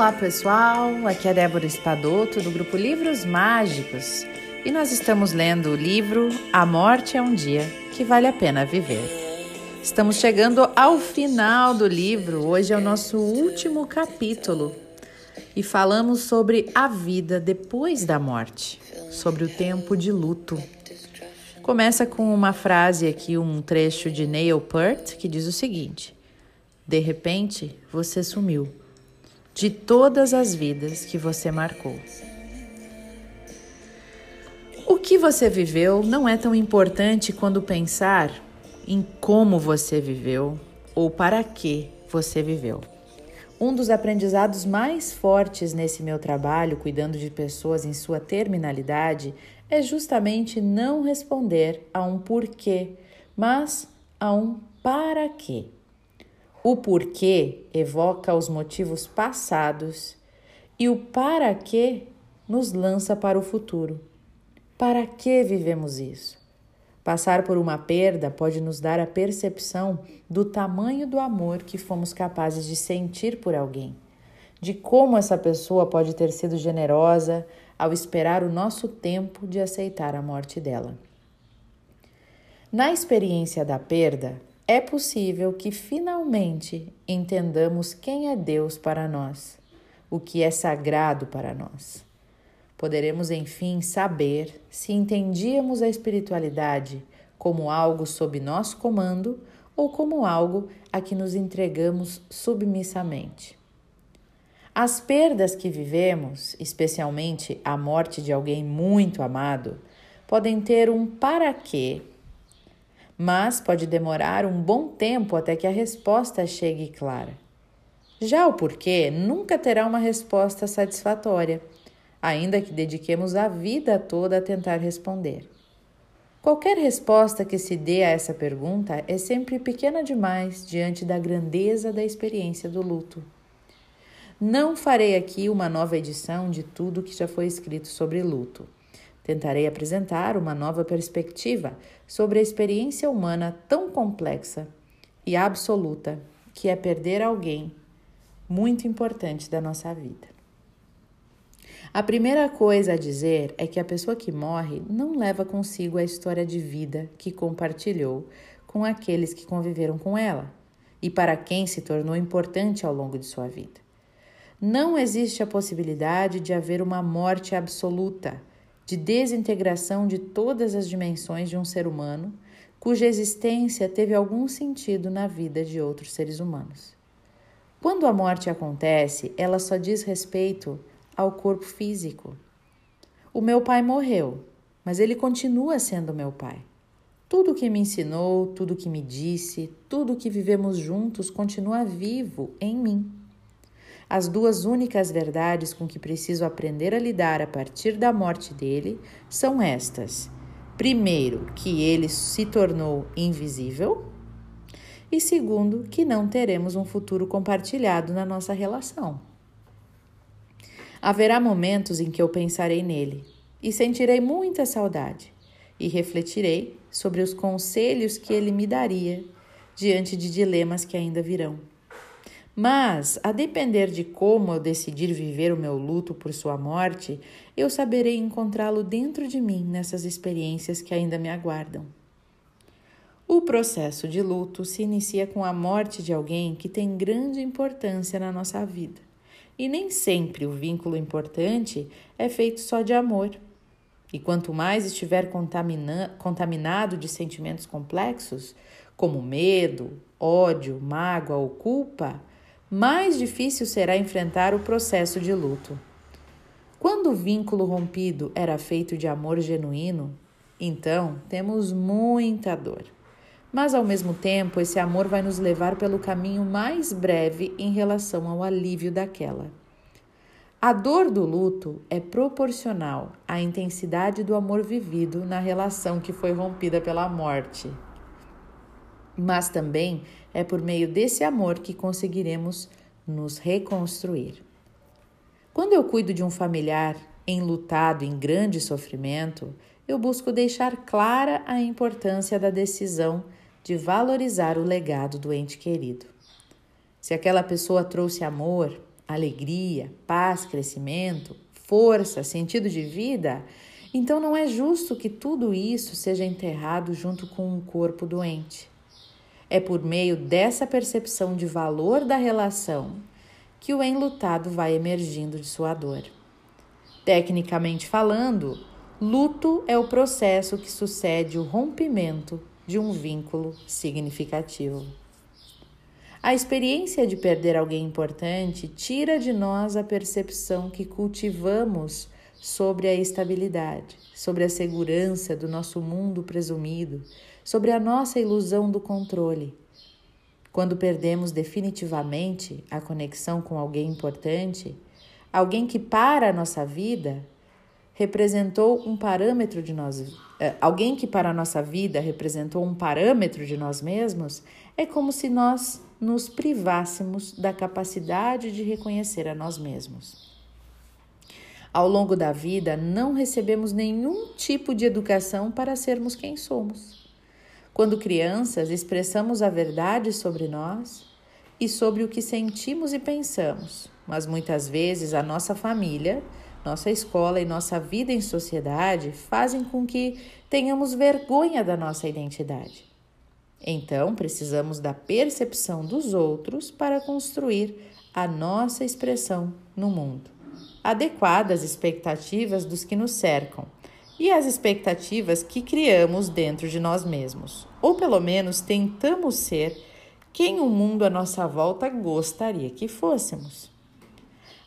Olá pessoal, aqui é Débora Espadoto do grupo Livros Mágicos. E nós estamos lendo o livro A Morte é um Dia que Vale a Pena Viver. Estamos chegando ao final do livro, hoje é o nosso último capítulo. E falamos sobre a vida depois da morte, sobre o tempo de luto. Começa com uma frase aqui, um trecho de Neil Peart que diz o seguinte: De repente você sumiu de todas as vidas que você marcou. O que você viveu não é tão importante quando pensar em como você viveu ou para que você viveu. Um dos aprendizados mais fortes nesse meu trabalho, cuidando de pessoas em sua terminalidade, é justamente não responder a um porquê, mas a um para quê. O porquê evoca os motivos passados e o para quê nos lança para o futuro. Para que vivemos isso? Passar por uma perda pode nos dar a percepção do tamanho do amor que fomos capazes de sentir por alguém, de como essa pessoa pode ter sido generosa ao esperar o nosso tempo de aceitar a morte dela. Na experiência da perda, é possível que finalmente entendamos quem é Deus para nós, o que é sagrado para nós. Poderemos, enfim, saber se entendíamos a espiritualidade como algo sob nosso comando ou como algo a que nos entregamos submissamente. As perdas que vivemos, especialmente a morte de alguém muito amado, podem ter um para quê mas pode demorar um bom tempo até que a resposta chegue clara. Já o porquê nunca terá uma resposta satisfatória, ainda que dediquemos a vida toda a tentar responder. Qualquer resposta que se dê a essa pergunta é sempre pequena demais diante da grandeza da experiência do luto. Não farei aqui uma nova edição de tudo que já foi escrito sobre luto. Tentarei apresentar uma nova perspectiva sobre a experiência humana tão complexa e absoluta que é perder alguém muito importante da nossa vida. A primeira coisa a dizer é que a pessoa que morre não leva consigo a história de vida que compartilhou com aqueles que conviveram com ela e para quem se tornou importante ao longo de sua vida. Não existe a possibilidade de haver uma morte absoluta de desintegração de todas as dimensões de um ser humano cuja existência teve algum sentido na vida de outros seres humanos. Quando a morte acontece, ela só diz respeito ao corpo físico. O meu pai morreu, mas ele continua sendo meu pai. Tudo que me ensinou, tudo que me disse, tudo que vivemos juntos continua vivo em mim. As duas únicas verdades com que preciso aprender a lidar a partir da morte dele são estas: primeiro, que ele se tornou invisível, e segundo, que não teremos um futuro compartilhado na nossa relação. Haverá momentos em que eu pensarei nele e sentirei muita saudade, e refletirei sobre os conselhos que ele me daria diante de dilemas que ainda virão. Mas, a depender de como eu decidir viver o meu luto por sua morte, eu saberei encontrá-lo dentro de mim nessas experiências que ainda me aguardam. O processo de luto se inicia com a morte de alguém que tem grande importância na nossa vida. E nem sempre o vínculo importante é feito só de amor. E quanto mais estiver contaminado de sentimentos complexos, como medo, ódio, mágoa ou culpa, mais difícil será enfrentar o processo de luto. Quando o vínculo rompido era feito de amor genuíno, então temos muita dor. Mas ao mesmo tempo, esse amor vai nos levar pelo caminho mais breve em relação ao alívio daquela. A dor do luto é proporcional à intensidade do amor vivido na relação que foi rompida pela morte mas também é por meio desse amor que conseguiremos nos reconstruir. Quando eu cuido de um familiar enlutado em grande sofrimento, eu busco deixar clara a importância da decisão de valorizar o legado do ente querido. Se aquela pessoa trouxe amor, alegria, paz, crescimento, força, sentido de vida, então não é justo que tudo isso seja enterrado junto com um corpo doente. É por meio dessa percepção de valor da relação que o enlutado vai emergindo de sua dor. Tecnicamente falando, luto é o processo que sucede o rompimento de um vínculo significativo. A experiência de perder alguém importante tira de nós a percepção que cultivamos sobre a estabilidade, sobre a segurança do nosso mundo presumido, sobre a nossa ilusão do controle. Quando perdemos definitivamente a conexão com alguém importante, alguém que para a nossa vida representou um parâmetro de nós, é, alguém que para a nossa vida representou um parâmetro de nós mesmos, é como se nós nos privássemos da capacidade de reconhecer a nós mesmos. Ao longo da vida, não recebemos nenhum tipo de educação para sermos quem somos. Quando crianças, expressamos a verdade sobre nós e sobre o que sentimos e pensamos, mas muitas vezes a nossa família nossa escola e nossa vida em sociedade fazem com que tenhamos vergonha da nossa identidade. Então, precisamos da percepção dos outros para construir a nossa expressão no mundo, adequada às expectativas dos que nos cercam e às expectativas que criamos dentro de nós mesmos, ou pelo menos tentamos ser quem o mundo à nossa volta gostaria que fôssemos.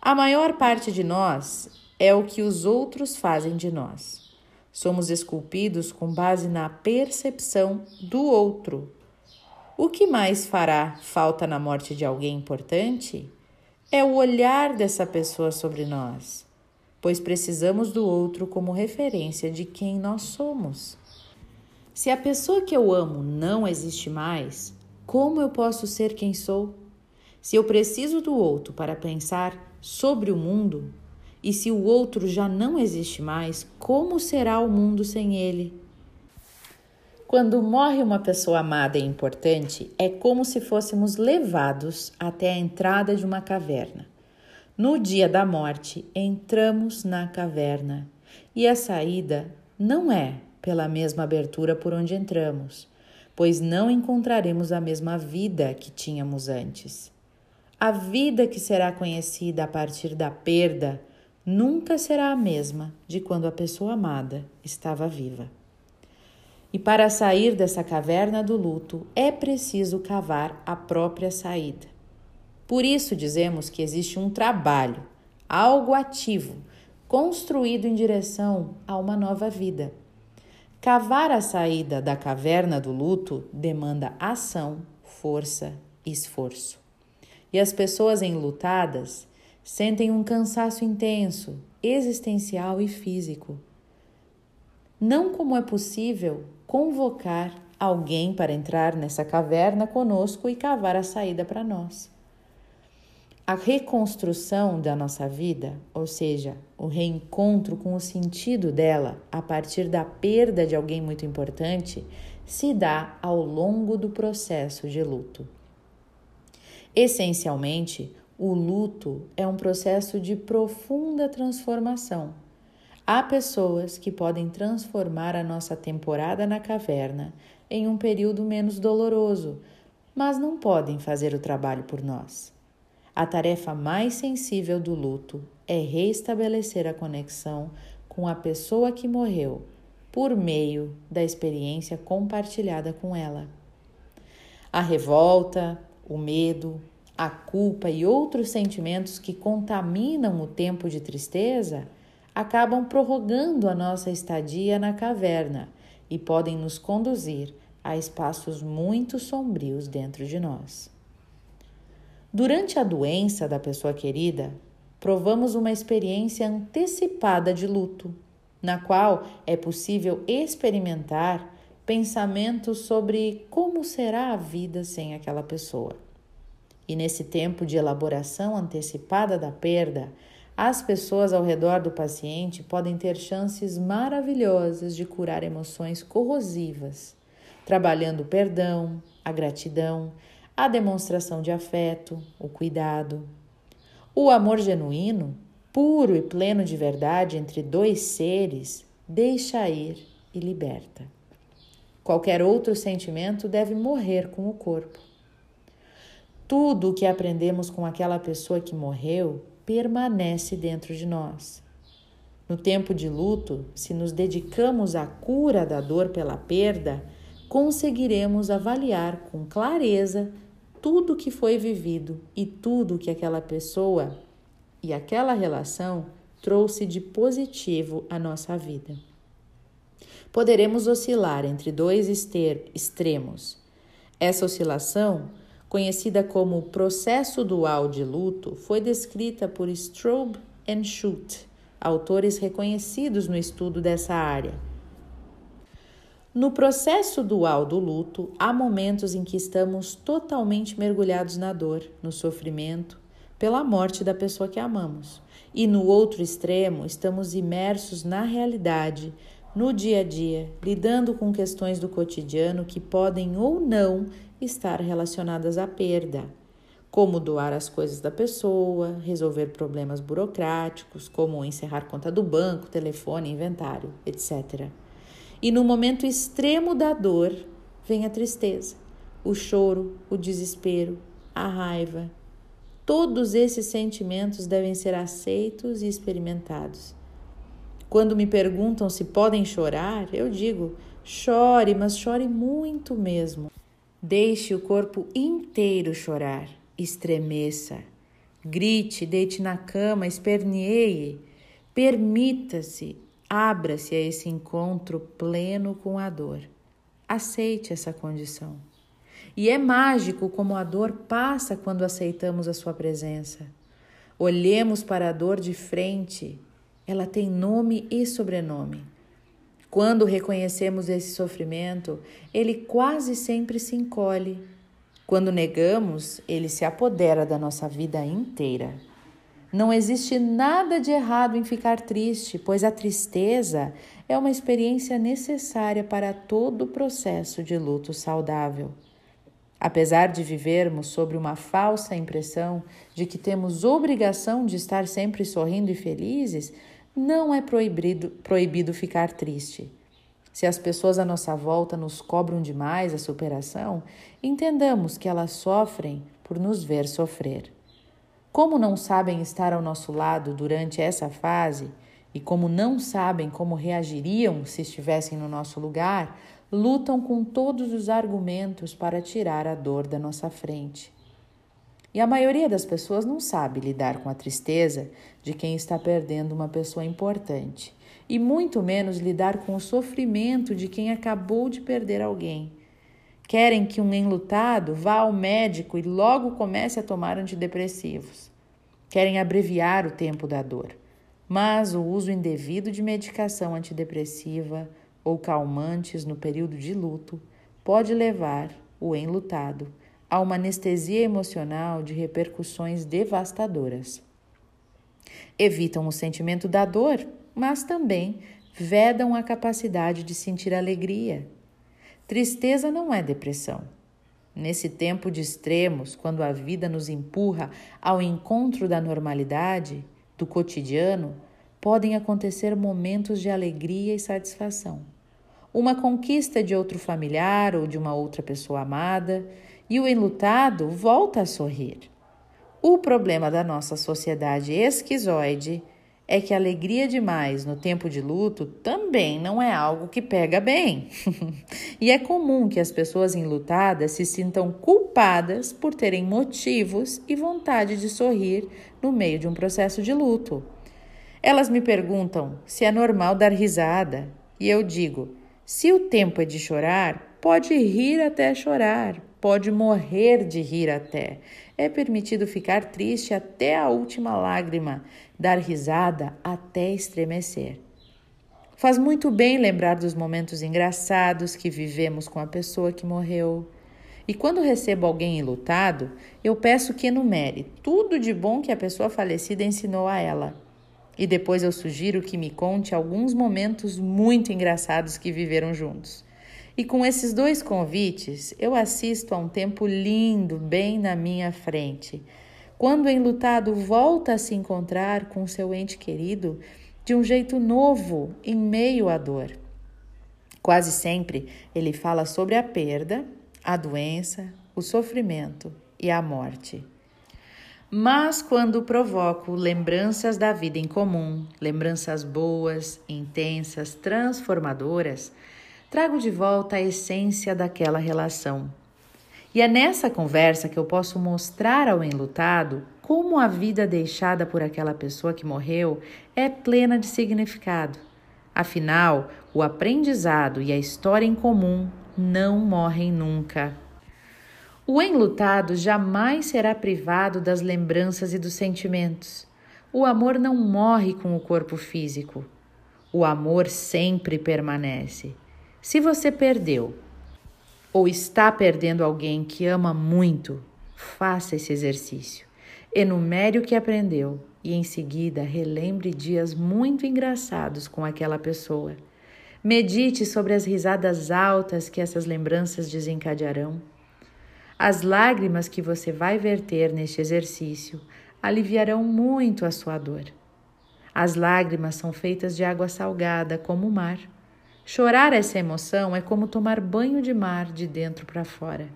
A maior parte de nós é o que os outros fazem de nós. Somos esculpidos com base na percepção do outro. O que mais fará falta na morte de alguém importante é o olhar dessa pessoa sobre nós, pois precisamos do outro como referência de quem nós somos. Se a pessoa que eu amo não existe mais, como eu posso ser quem sou? Se eu preciso do outro para pensar sobre o mundo, e se o outro já não existe mais, como será o mundo sem ele? Quando morre uma pessoa amada e importante, é como se fôssemos levados até a entrada de uma caverna. No dia da morte, entramos na caverna e a saída não é pela mesma abertura por onde entramos, pois não encontraremos a mesma vida que tínhamos antes. A vida que será conhecida a partir da perda nunca será a mesma de quando a pessoa amada estava viva. E para sair dessa caverna do luto é preciso cavar a própria saída. Por isso dizemos que existe um trabalho, algo ativo, construído em direção a uma nova vida. Cavar a saída da caverna do luto demanda ação, força e esforço. E as pessoas enlutadas Sentem um cansaço intenso, existencial e físico. Não como é possível convocar alguém para entrar nessa caverna conosco e cavar a saída para nós. A reconstrução da nossa vida, ou seja, o reencontro com o sentido dela a partir da perda de alguém muito importante, se dá ao longo do processo de luto. Essencialmente, o luto é um processo de profunda transformação. Há pessoas que podem transformar a nossa temporada na caverna em um período menos doloroso, mas não podem fazer o trabalho por nós. A tarefa mais sensível do luto é restabelecer a conexão com a pessoa que morreu por meio da experiência compartilhada com ela. A revolta, o medo, a culpa e outros sentimentos que contaminam o tempo de tristeza acabam prorrogando a nossa estadia na caverna e podem nos conduzir a espaços muito sombrios dentro de nós. Durante a doença da pessoa querida, provamos uma experiência antecipada de luto, na qual é possível experimentar pensamentos sobre como será a vida sem aquela pessoa. E nesse tempo de elaboração antecipada da perda, as pessoas ao redor do paciente podem ter chances maravilhosas de curar emoções corrosivas, trabalhando o perdão, a gratidão, a demonstração de afeto, o cuidado. O amor genuíno, puro e pleno de verdade entre dois seres, deixa ir e liberta. Qualquer outro sentimento deve morrer com o corpo. Tudo o que aprendemos com aquela pessoa que morreu permanece dentro de nós. No tempo de luto, se nos dedicamos à cura da dor pela perda, conseguiremos avaliar com clareza tudo que foi vivido e tudo que aquela pessoa e aquela relação trouxe de positivo à nossa vida. Poderemos oscilar entre dois extremos. Essa oscilação, conhecida como processo dual de luto, foi descrita por Strobe e Schultz, autores reconhecidos no estudo dessa área. No processo dual do luto, há momentos em que estamos totalmente mergulhados na dor, no sofrimento, pela morte da pessoa que amamos. E no outro extremo, estamos imersos na realidade, no dia a dia, lidando com questões do cotidiano que podem ou não estar relacionadas à perda, como doar as coisas da pessoa, resolver problemas burocráticos, como encerrar conta do banco, telefone, inventário, etc. E no momento extremo da dor vem a tristeza, o choro, o desespero, a raiva. Todos esses sentimentos devem ser aceitos e experimentados. Quando me perguntam se podem chorar, eu digo: chore, mas chore muito mesmo. Deixe o corpo inteiro chorar, estremeça, grite, deite na cama, esperneie, permita-se Abra-se a esse encontro pleno com a dor. Aceite essa condição. E é mágico como a dor passa quando aceitamos a sua presença. Olhemos para a dor de frente, ela tem nome e sobrenome. Quando reconhecemos esse sofrimento, ele quase sempre se encolhe. Quando negamos, ele se apodera da nossa vida inteira. Não existe nada de errado em ficar triste, pois a tristeza é uma experiência necessária para todo o processo de luto saudável. Apesar de vivermos sobre uma falsa impressão de que temos obrigação de estar sempre sorrindo e felizes, não é proibido, proibido ficar triste. Se as pessoas à nossa volta nos cobram demais a superação, entendamos que elas sofrem por nos ver sofrer. Como não sabem estar ao nosso lado durante essa fase e como não sabem como reagiriam se estivessem no nosso lugar, lutam com todos os argumentos para tirar a dor da nossa frente. E a maioria das pessoas não sabe lidar com a tristeza de quem está perdendo uma pessoa importante, e muito menos lidar com o sofrimento de quem acabou de perder alguém. Querem que um enlutado vá ao médico e logo comece a tomar antidepressivos. Querem abreviar o tempo da dor, mas o uso indevido de medicação antidepressiva ou calmantes no período de luto pode levar o enlutado a uma anestesia emocional de repercussões devastadoras. Evitam o sentimento da dor, mas também vedam a capacidade de sentir alegria Tristeza não é depressão. Nesse tempo de extremos, quando a vida nos empurra ao encontro da normalidade, do cotidiano, podem acontecer momentos de alegria e satisfação. Uma conquista de outro familiar ou de uma outra pessoa amada, e o enlutado volta a sorrir. O problema da nossa sociedade esquizoide é que alegria demais no tempo de luto também não é algo que pega bem. e é comum que as pessoas enlutadas se sintam culpadas por terem motivos e vontade de sorrir no meio de um processo de luto. Elas me perguntam se é normal dar risada, e eu digo: se o tempo é de chorar, pode rir até chorar, pode morrer de rir até. É permitido ficar triste até a última lágrima, dar risada até estremecer. Faz muito bem lembrar dos momentos engraçados que vivemos com a pessoa que morreu. E quando recebo alguém enlutado, eu peço que enumere tudo de bom que a pessoa falecida ensinou a ela. E depois eu sugiro que me conte alguns momentos muito engraçados que viveram juntos. E com esses dois convites, eu assisto a um tempo lindo bem na minha frente, Quando o enlutado volta a se encontrar com seu ente querido de um jeito novo em meio à dor. Quase sempre ele fala sobre a perda, a doença, o sofrimento e a morte. Mas quando provoco lembranças da vida em comum, lembranças boas, intensas, transformadoras, trago de volta a essência daquela relação. E é nessa conversa que eu posso mostrar ao enlutado como a vida deixada por aquela pessoa que morreu é plena de significado. Afinal, o aprendizado e a história em comum não morrem nunca. O enlutado jamais será privado das lembranças e dos sentimentos. O amor não morre com o corpo físico. O amor sempre permanece. Se você perdeu ou está perdendo alguém que ama muito, faça esse exercício. Enumere o que aprendeu e, em seguida, relembre dias muito engraçados com aquela pessoa. Medite sobre as risadas altas que essas lembranças desencadearão. As lágrimas que você vai verter neste exercício aliviarão muito a sua dor. As lágrimas são feitas de água salgada, como o mar. Chorar essa emoção é como tomar banho de mar de dentro para fora.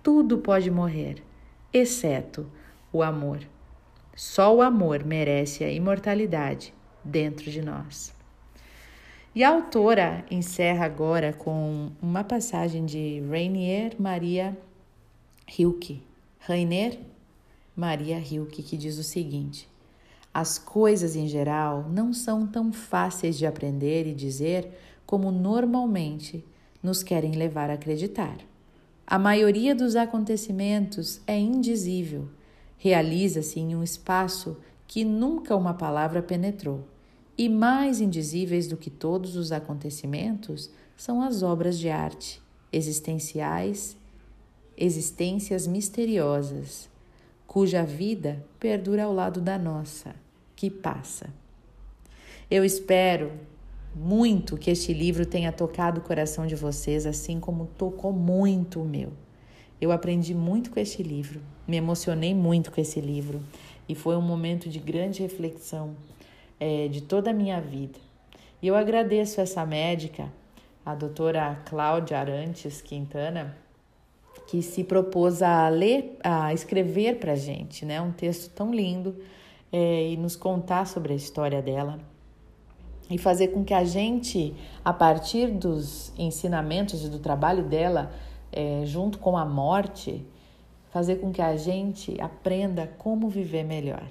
Tudo pode morrer, exceto o amor. Só o amor merece a imortalidade dentro de nós. E a autora encerra agora com uma passagem de Rainier Maria Hilke, Rainer Maria Hilke, que diz o seguinte: As coisas em geral não são tão fáceis de aprender e dizer como normalmente nos querem levar a acreditar. A maioria dos acontecimentos é indizível, realiza-se em um espaço que nunca uma palavra penetrou. E mais indizíveis do que todos os acontecimentos são as obras de arte, existenciais existências misteriosas, cuja vida perdura ao lado da nossa, que passa. Eu espero muito que este livro tenha tocado o coração de vocês, assim como tocou muito o meu. Eu aprendi muito com este livro, me emocionei muito com esse livro e foi um momento de grande reflexão é, de toda a minha vida. E eu agradeço essa médica, a doutora Cláudia Arantes Quintana, que se propôs a ler, a escrever para gente, né, um texto tão lindo é, e nos contar sobre a história dela e fazer com que a gente, a partir dos ensinamentos e do trabalho dela, é, junto com a morte, fazer com que a gente aprenda como viver melhor.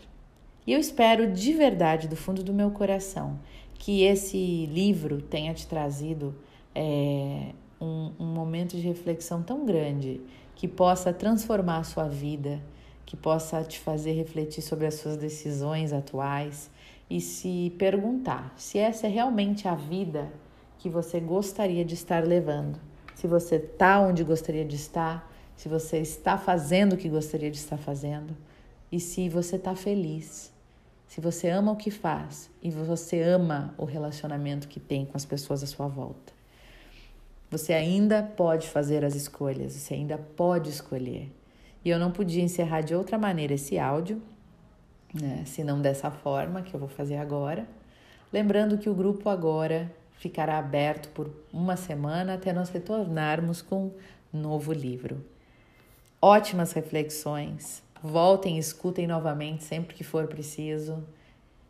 E eu espero de verdade, do fundo do meu coração, que esse livro tenha te trazido é, um, um momento de reflexão tão grande que possa transformar a sua vida, que possa te fazer refletir sobre as suas decisões atuais e se perguntar se essa é realmente a vida que você gostaria de estar levando. Se você está onde gostaria de estar, se você está fazendo o que gostaria de estar fazendo e se você está feliz. Se você ama o que faz e você ama o relacionamento que tem com as pessoas à sua volta. Você ainda pode fazer as escolhas, você ainda pode escolher. E eu não podia encerrar de outra maneira esse áudio, né, se não dessa forma que eu vou fazer agora. Lembrando que o grupo agora ficará aberto por uma semana até nós retornarmos com um novo livro. Ótimas reflexões. Voltem escutem novamente sempre que for preciso.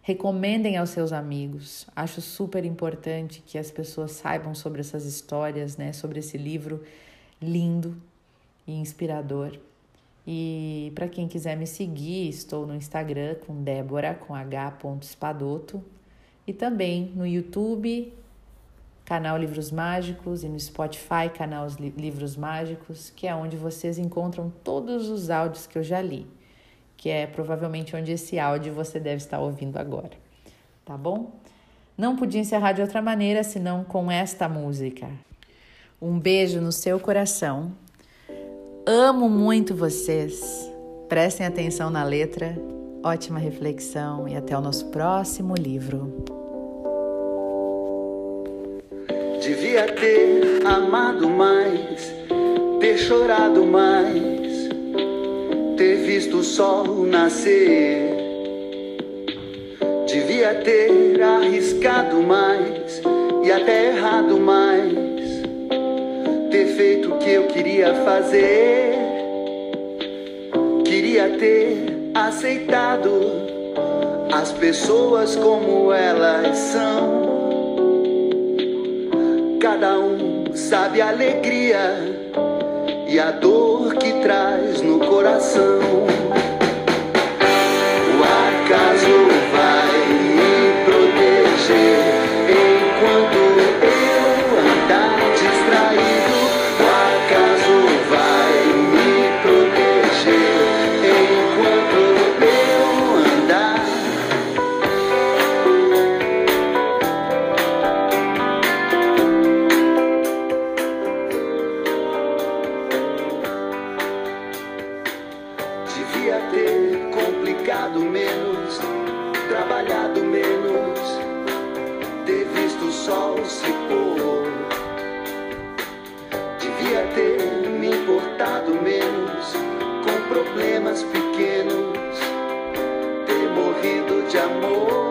Recomendem aos seus amigos. Acho super importante que as pessoas saibam sobre essas histórias, né? Sobre esse livro lindo e inspirador. E para quem quiser me seguir, estou no Instagram com Débora com h.espadoto e também no YouTube, canal Livros Mágicos e no Spotify, canal Livros Mágicos, que é onde vocês encontram todos os áudios que eu já li que é provavelmente onde esse áudio você deve estar ouvindo agora, tá bom? Não podia encerrar de outra maneira senão com esta música. Um beijo no seu coração. Amo muito vocês. Prestem atenção na letra. Ótima reflexão e até o nosso próximo livro. Devia ter amado mais, ter chorado mais, ter visto o sol nascer. Devia ter arriscado mais e até errado mais. Feito o que eu queria fazer. Queria ter aceitado as pessoas como elas são. Cada um sabe a alegria e a dor que traz no coração. O acaso Devia ter complicado menos, trabalhado menos, ter visto o sol se pôr. Devia ter me importado menos com problemas pequenos, ter morrido de amor.